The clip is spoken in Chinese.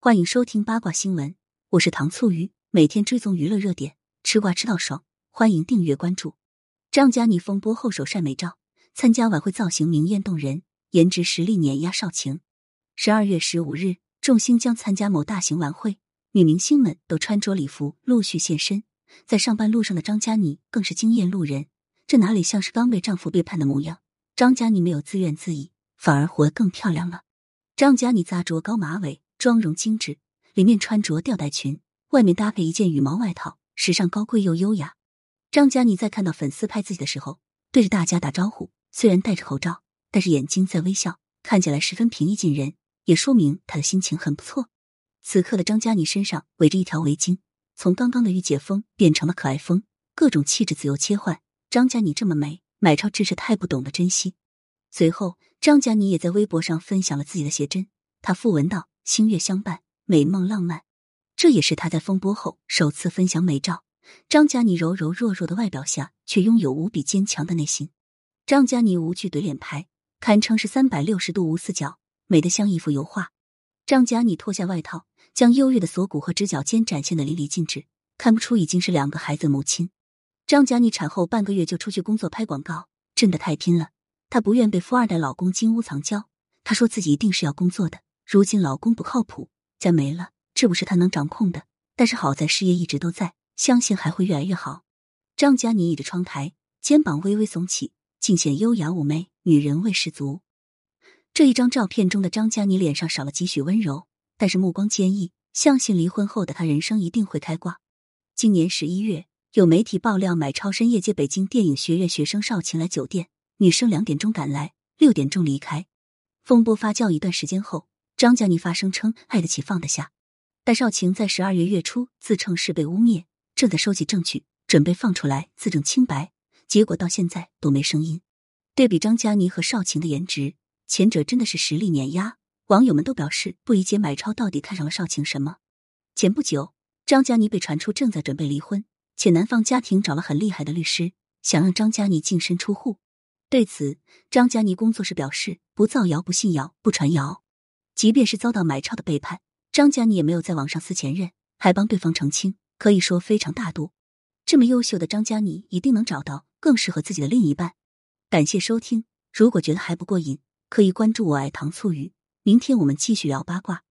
欢迎收听八卦新闻，我是糖醋鱼，每天追踪娱乐热点，吃瓜吃到爽，欢迎订阅关注。张嘉倪风波后首晒美照，参加晚会造型明艳动人，颜值实力碾压少晴。十二月十五日，众星将参加某大型晚会，女明星们都穿着礼服陆续现身，在上班路上的张嘉倪更是惊艳路人，这哪里像是刚被丈夫背叛的模样？张嘉倪没有自怨自艾，反而活得更漂亮了。张嘉倪扎着高马尾。妆容精致，里面穿着吊带裙，外面搭配一件羽毛外套，时尚高贵又优雅。张嘉倪在看到粉丝拍自己的时候，对着大家打招呼，虽然戴着口罩，但是眼睛在微笑，看起来十分平易近人，也说明她的心情很不错。此刻的张嘉倪身上围着一条围巾，从刚刚的御姐风变成了可爱风，各种气质自由切换。张嘉倪这么美，买超真是太不懂得珍惜。随后，张嘉倪也在微博上分享了自己的写真，她附文道。星月相伴，美梦浪漫，这也是他在风波后首次分享美照。张嘉倪柔柔弱弱的外表下，却拥有无比坚强的内心。张嘉倪无惧怼脸拍，堪称是三百六十度无死角，美得像一幅油画。张嘉倪脱下外套，将优越的锁骨和直角肩展现的淋漓尽致，看不出已经是两个孩子母亲。张嘉倪产后半个月就出去工作拍广告，真的太拼了。她不愿被富二代老公金屋藏娇，她说自己一定是要工作的。如今老公不靠谱，家没了，这不是她能掌控的。但是好在事业一直都在，相信还会越来越好。张嘉倪倚着窗台，肩膀微微耸起，尽显优雅妩媚，女人味十足。这一张照片中的张嘉倪脸上少了几许温柔，但是目光坚毅，相信离婚后的她人生一定会开挂。今年十一月，有媒体爆料买超深夜接北京电影学院学生邵晴来酒店，女生两点钟赶来，六点钟离开。风波发酵一段时间后。张嘉倪发声称爱得起放得下，但少晴在十二月月初自称是被污蔑，正在收集证据，准备放出来自证清白，结果到现在都没声音。对比张嘉倪和少晴的颜值，前者真的是实力碾压，网友们都表示不理解买超到底看上了少晴什么。前不久，张嘉倪被传出正在准备离婚，且男方家庭找了很厉害的律师，想让张嘉倪净身出户。对此，张嘉倪工作室表示不造谣、不信谣、不传谣。即便是遭到买超的背叛，张嘉倪也没有在网上撕前任，还帮对方澄清，可以说非常大度。这么优秀的张嘉倪，一定能找到更适合自己的另一半。感谢收听，如果觉得还不过瘾，可以关注我爱糖醋鱼。明天我们继续聊八卦。